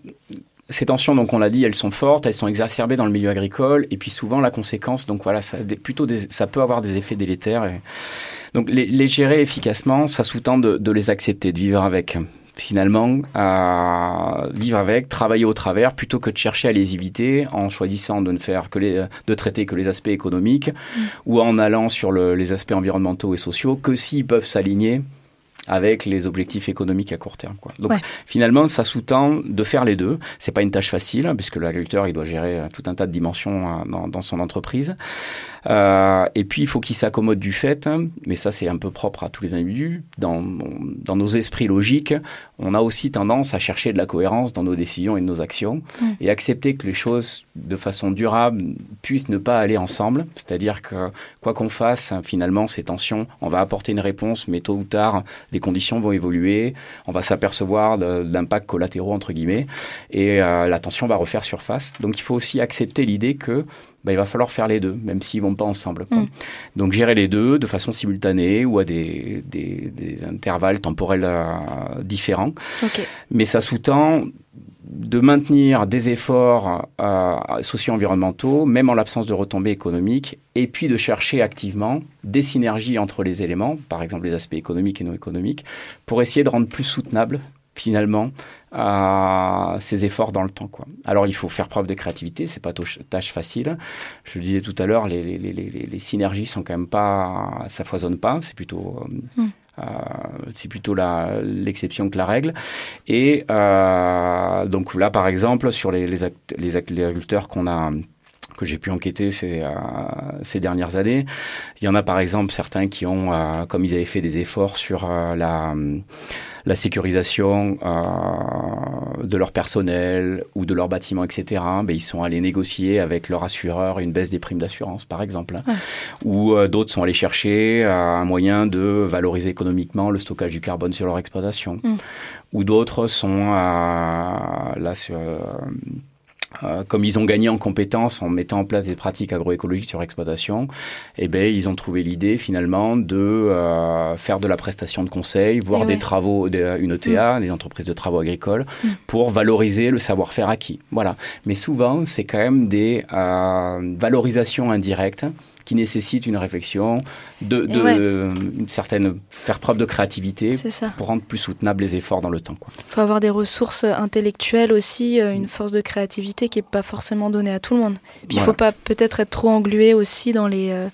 ces tensions, donc on l'a dit, elles sont fortes, elles sont exacerbées dans le milieu agricole, et puis souvent la conséquence, donc voilà, ça, plutôt ça peut avoir des effets délétères. donc les, gérer efficacement, ça sous-tend de, les accepter, de vivre avec finalement à vivre avec, travailler au travers, plutôt que de chercher à les éviter en choisissant de ne faire que les, de traiter que les aspects économiques mm. ou en allant sur les aspects environnementaux et sociaux, que s'ils peuvent s'aligner avec les objectifs économiques à court terme. Quoi. Donc finalement, ça sous-tend de faire les deux. C'est pas une tâche facile puisque l'agriculteur il doit gérer tout un tas de dimensions euh, dans, dans son entreprise. Euh, et puis, il faut qu'ils s'accommodent du fait, mais ça, c'est un peu propre à tous les individus. Dans, dans nos esprits logiques, on a aussi tendance à chercher de la cohérence dans nos décisions et nos actions mm. et accepter que les choses, de façon durable, puissent ne pas aller ensemble. C'est-à-dire que, quoi qu'on fasse, finalement, ces tensions, on va apporter une réponse, mais tôt ou tard, les conditions vont évoluer. On va s'apercevoir d'impacts collatéraux, entre guillemets, et euh, la tension va refaire surface. Donc, il faut aussi accepter l'idée que bah, il va falloir faire les deux, même s'ils vont pas ensemble. Mm. Donc gérer les deux de façon simultanée ou à des, des, intervalles temporels euh, différents. Mais ça sous-tend de maintenir des efforts euh, socio-environnementaux, même en l'absence de retombées économiques, et puis de chercher activement des synergies entre les éléments, par exemple les aspects économiques et non économiques, pour essayer de rendre plus soutenable finalement à ces efforts dans le temps. Quoi. Alors il faut faire preuve de créativité, c'est pas tâche facile. Je le disais tout à l'heure, les, les, les, les, synergies sont quand même pas, ça foisonne pas, c'est plutôt euh, hmm. euh c'est plutôt l'exception que la règle. Et euh, donc là, par exemple, sur les, les, les agriculteurs qu'on a que j'ai pu enquêter ces, euh, ces dernières années. Il y en a par exemple certains qui ont, euh, comme ils avaient fait des efforts sur euh, la, la sécurisation de leur personnel ou de leur bâtiment, etc., ben, ils sont allés négocier avec leur assureur une baisse des primes d'assurance, par exemple. Ou d'autres sont allés chercher un moyen de valoriser économiquement le stockage du carbone sur leur exploitation. Mm. Ou d'autres sont là sur euh, comme ils ont gagné en compétences en mettant en place des pratiques agroécologiques sur exploitation, eh ben, ils ont trouvé l'idée finalement de euh, faire de la prestation de conseil, voire eh des travaux, une ETA, mm. des entreprises de travaux agricoles, mm. pour valoriser le savoir-faire acquis. Voilà. Mais souvent, c'est quand même des euh, valorisations indirectes qui nécessite une réflexion, de, une certaine faire preuve de créativité pour rendre plus soutenables les efforts dans le temps. Il faut avoir des ressources intellectuelles aussi, euh, une force de créativité qui n'est pas forcément donnée à tout le monde. il ne faut pas peut-être être trop englué aussi dans les euh,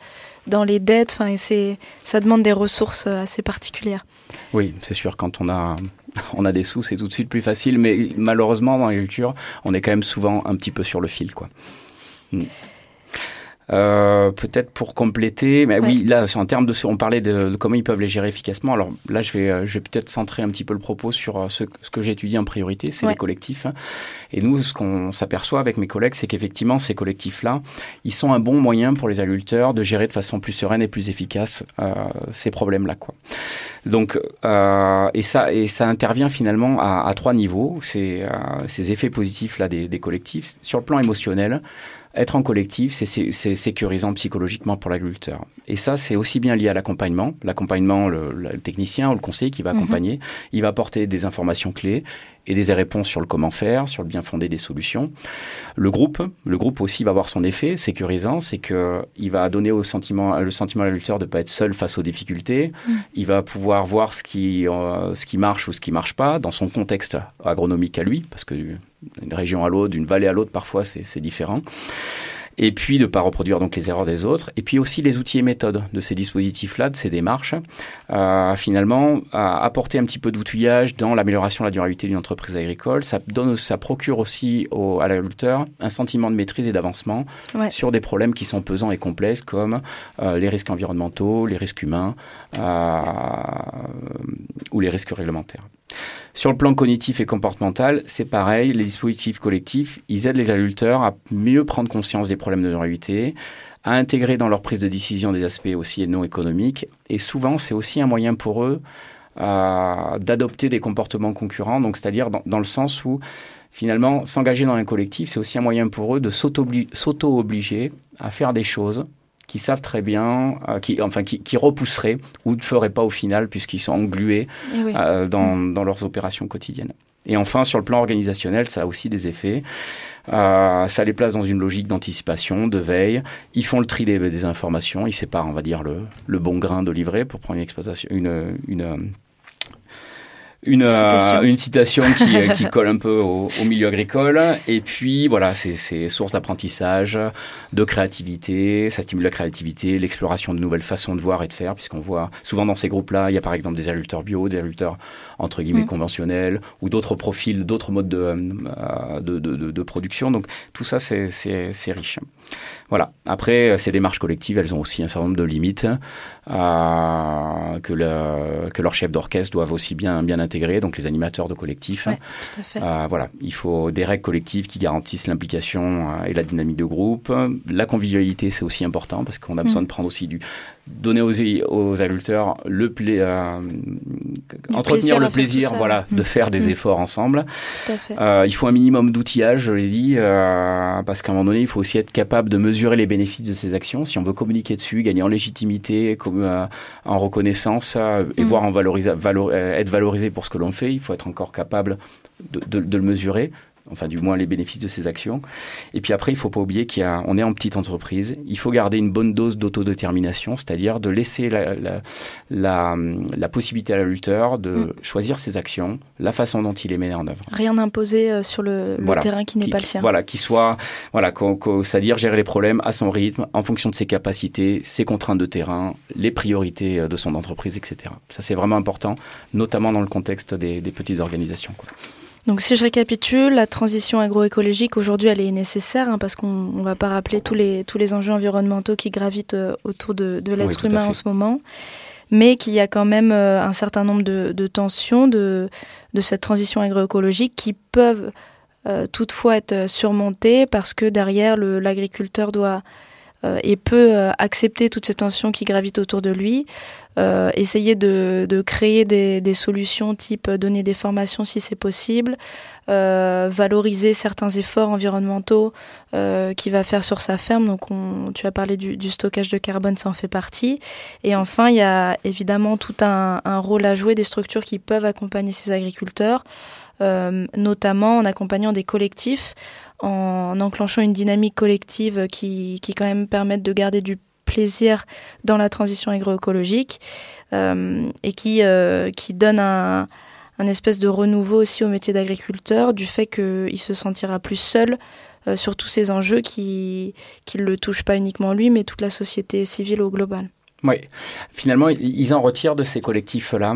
dans les dettes. Enfin, et ça demande des ressources euh, assez particulières. Oui, c'est sûr. Quand on a on a des sous, c'est tout de suite plus facile. Mais malheureusement, dans l'agriculture, on est quand même souvent un petit peu sur le fil, quoi. Hmm. Euh, peut-être pour compléter, mais oui, là, en termes de, on parlait de, comment ils peuvent les gérer efficacement. Alors là, je vais, euh, je vais peut-être centrer un petit peu le propos sur euh, ce, ce que j'étudie en priorité, c'est les collectifs. Hein. Et nous, ce qu'on s'aperçoit avec mes collègues, c'est qu'effectivement, ces collectifs-là, ils sont un bon moyen pour les agriculteurs de gérer de façon plus sereine et plus efficace euh, ces problèmes-là, quoi. Donc, euh, et ça, et ça intervient finalement à, à trois niveaux. Ces, ces effets positifs là des, des collectifs sur le plan émotionnel. Être en collectif, c'est sécurisant psychologiquement pour l'agriculteur. Et ça, c'est aussi bien lié à l'accompagnement. L'accompagnement, le, technicien ou le conseiller qui va mhm. accompagner, il va apporter des informations clés et des réponses sur le comment faire, sur le bien fondé des solutions. Le groupe, le groupe aussi va avoir son effet sécurisant, c'est que il va donner au sentiment, le sentiment à l'agriculteur de ne pas être seul face aux difficultés. Mhm. Il va pouvoir voir ce qui, euh, ce qui marche ou ce qui marche pas dans son contexte agronomique à lui, parce que d'une région à l'autre, d'une vallée à l'autre, parfois c'est différent. Et puis de ne pas reproduire donc les erreurs des autres. Et puis aussi les outils et méthodes de ces dispositifs-là, de ces démarches, euh, finalement, à apporter un petit peu d'outillage dans l'amélioration de la durabilité d'une entreprise agricole. Ça, donne, ça procure aussi au, à l'agriculteur un sentiment de maîtrise et d'avancement sur des problèmes qui sont pesants et complexes comme euh, les risques environnementaux, les risques humains euh, ou les risques réglementaires. Sur le plan cognitif et comportemental, c'est pareil, les dispositifs collectifs, ils aident les agriculteurs à mieux prendre conscience des problèmes de durabilité, à intégrer dans leur prise de décision des aspects aussi non économiques, et souvent c'est aussi un moyen pour eux euh, d'adopter des comportements concurrents, donc c'est-à-dire dans, le sens où finalement s'engager dans un collectif, c'est aussi un moyen pour eux de s'auto-obliger à faire des choses qui savent très bien, qui, enfin, qui, qui, repousseraient ou ne feraient pas au final puisqu'ils sont englués Eh dans, dans leurs opérations quotidiennes. Et enfin, sur le plan organisationnel, ça a aussi des effets. Euh, ça les place dans une logique d'anticipation, de veille. Ils font le tri des, des, informations, ils séparent, on va dire, le, le bon grain de livret pour prendre une exploitation, une, une, une citation, euh, une citation qui, euh, qui, colle un peu au, au, milieu agricole. Et puis, voilà, c'est source d'apprentissage, de créativité. Ça stimule la créativité, l'exploration de nouvelles façons de voir et de faire, puisqu'on voit souvent dans ces groupes-là, il y a par exemple des agriculteurs bio, des agriculteurs entre guillemets mmh. conventionnels, ou d'autres profils, d'autres modes de, euh, de, de, de, production. Donc, tout ça, c'est riche. Voilà. Après, ces démarches collectives, elles ont aussi un certain nombre de limites euh, que, le, que leurs chefs d'orchestre doivent aussi bien, bien intégrer, donc les animateurs de collectifs. Ouais, tout à fait. Euh, voilà. Il faut des règles collectives qui garantissent l'implication euh, et la dynamique de groupe. La convivialité, c'est aussi important parce qu'on a besoin mmh. de prendre aussi du, donner aux, aux agriculteurs le pla euh, entretenir le plaisir voilà mmh. de faire des mmh. efforts ensemble Tout à fait. euh, il faut un minimum d'outillage je l'ai dit euh, parce qu'à un moment donné il faut aussi être capable de mesurer les bénéfices de ces actions si on veut communiquer dessus gagner en légitimité comme, euh, en reconnaissance et Mmh. voir en valor être valorisé pour ce que l'on fait il faut être encore capable de, de, de le mesurer enfin du moins les bénéfices de ces actions. Et puis après, il faut pas oublier qu'on est en petite entreprise, il faut garder une bonne dose d'autodétermination, c'est-à-dire de laisser la, la, la, la possibilité à l'agriculteur de mmh. choisir ses actions, la façon dont il les met en œuvre. Rien imposer euh, sur le, le voilà. terrain qui n'est pas le sien. Voilà, qui soit, voilà, c'est-à-dire gérer les problèmes à son rythme, en fonction de ses capacités, ses contraintes de terrain, les priorités de son entreprise, etc. Ça, c'est vraiment important, notamment dans le contexte des, des petites organisations. Quoi. Donc si je récapitule, la transition agroécologique aujourd'hui elle est nécessaire hein, parce qu'on ne va pas rappeler tous les, tous les enjeux environnementaux qui gravitent euh, autour de, de l'être oui, humain en ce moment, mais qu'il y a quand même euh, un certain nombre de, de tensions de, de, cette transition agroécologique qui peuvent euh, toutefois être surmontées parce que derrière l'agriculteur doit et peut euh, accepter toutes ces tensions qui gravitent autour de lui, euh, essayer de, de créer des, des, solutions type donner des formations si c'est possible, euh, valoriser certains efforts environnementaux euh, qu'il va faire sur sa ferme. Donc on, tu as parlé du, du, stockage de carbone, ça en fait partie. Et enfin, il y a évidemment tout un, un rôle à jouer des structures qui peuvent accompagner ces agriculteurs. Euh, notamment en accompagnant des collectifs, en enclenchant une dynamique collective qui, qui quand même permette de garder du plaisir dans la transition agroécologique euh, et qui, euh, qui donne un, un, espèce de renouveau aussi au métier d'agriculteur du fait qu'il se sentira plus seul euh, sur tous ces enjeux qui ne le touchent pas uniquement lui mais toute la société civile au global. Oui, finalement, ils en retirent de ces collectifs-là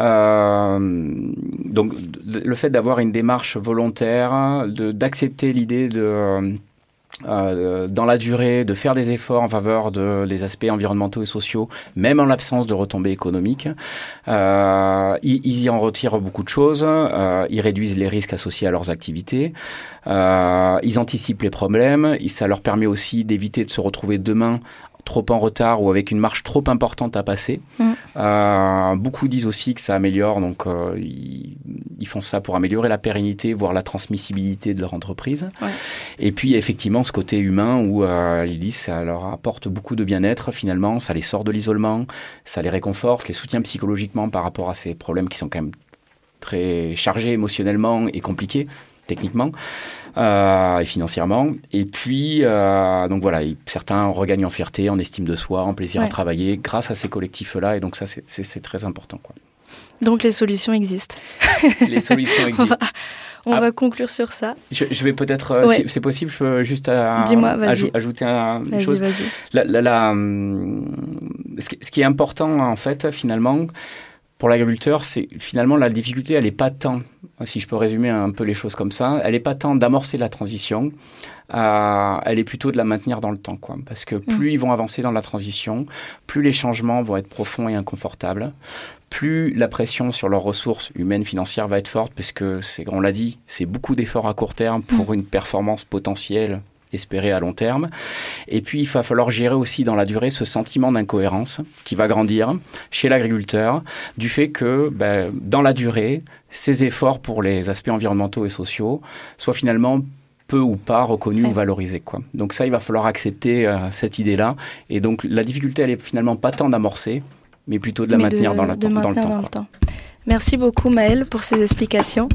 donc le fait d'avoir une démarche volontaire, d'accepter l'idée de euh, dans la durée, de faire des efforts en faveur de les aspects environnementaux et sociaux, même en l'absence de retombées économiques. Euh, ils, y en retirent beaucoup de choses. Euh, ils réduisent les risques associés à leurs activités. Euh, ils anticipent les problèmes. Ça leur permet aussi d'éviter de se retrouver demain trop en retard ou avec une marge trop importante à passer. Mmh. Euh, beaucoup disent aussi que ça améliore, donc euh, ils, ils, font ça pour améliorer la pérennité, voire la transmissibilité de leur entreprise. Ouais. Et puis effectivement ce côté humain où euh, ils disent ça leur apporte beaucoup de bien-être finalement, ça les sort de l'isolement, ça les réconforte, les soutient psychologiquement par rapport à ces problèmes qui sont quand même très chargés émotionnellement et compliqués techniquement et financièrement. Et puis, euh, donc voilà, certains regagnent en fierté, en estime de soi, en plaisir ouais. à travailler grâce à ces collectifs-là. Et donc ça, c'est très important. Quoi. Donc les solutions existent. Les solutions existent. on va, on ah, va conclure sur ça. Je, je vais peut-être, euh, ouais. si c'est possible, je peux juste à, aj ajouter un, une chose. Vas la, la, la, ce, qui, ce qui est important, en fait, finalement, pour l'agriculteur, c'est finalement la difficulté, elle n'est pas tant, si je peux résumer un peu les choses comme ça, elle n'est pas tant d'amorcer la transition, euh, elle est plutôt de la maintenir dans le temps, quoi. Parce que plus mmh. ils vont avancer dans la transition, plus les changements vont être profonds et inconfortables, plus la pression sur leurs ressources humaines, financières va être forte, parce que c'est, on l'a dit, c'est beaucoup d'efforts à court terme pour mmh. une performance potentielle espérer à long terme. Et puis, il va falloir gérer aussi dans la durée ce sentiment d'incohérence qui va grandir chez l'agriculteur du fait que, ben, dans la durée, ces efforts pour les aspects environnementaux et sociaux soient finalement peu ou pas reconnu ou valorisé. Quoi. Donc ça, il va falloir accepter euh, cette idée-là. Et donc la difficulté, elle est finalement pas tant d'amorcer, mais plutôt de la maintenir dans, la dans, le temps, dans, le temps. Merci beaucoup Maëlle pour ces explications.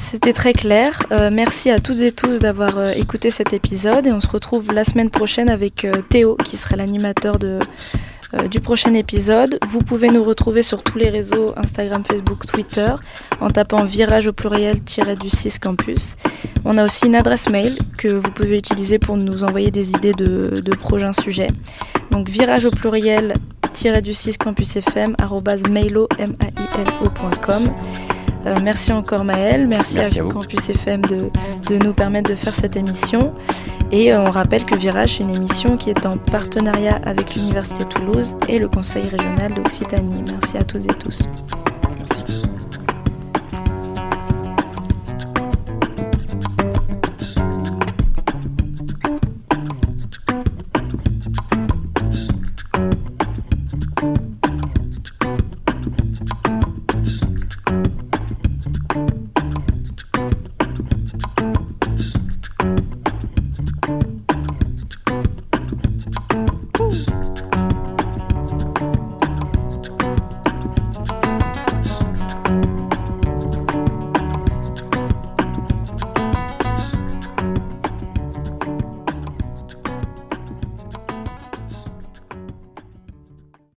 C'était très clair. Euh, merci à toutes et tous d'avoir euh, écouté cet épisode et on se retrouve la semaine prochaine avec Théo qui sera l'animateur euh, du prochain épisode. Vous pouvez nous retrouver sur tous les réseaux Instagram, Facebook, Twitter en tapant virage au pluriel-du 6 campus. On a aussi une adresse mail que vous pouvez utiliser pour nous envoyer des idées de, projets sujets. Donc virage au pluriel du 6 campus fm mailo.com. Euh, merci encore Maëlle, merci, à, Campus FM de, nous permettre de faire cette émission. Et euh, on rappelle que Virage, est une émission qui est en partenariat avec l'Université Toulouse et le Conseil régional d'Occitanie. Merci à toutes et tous.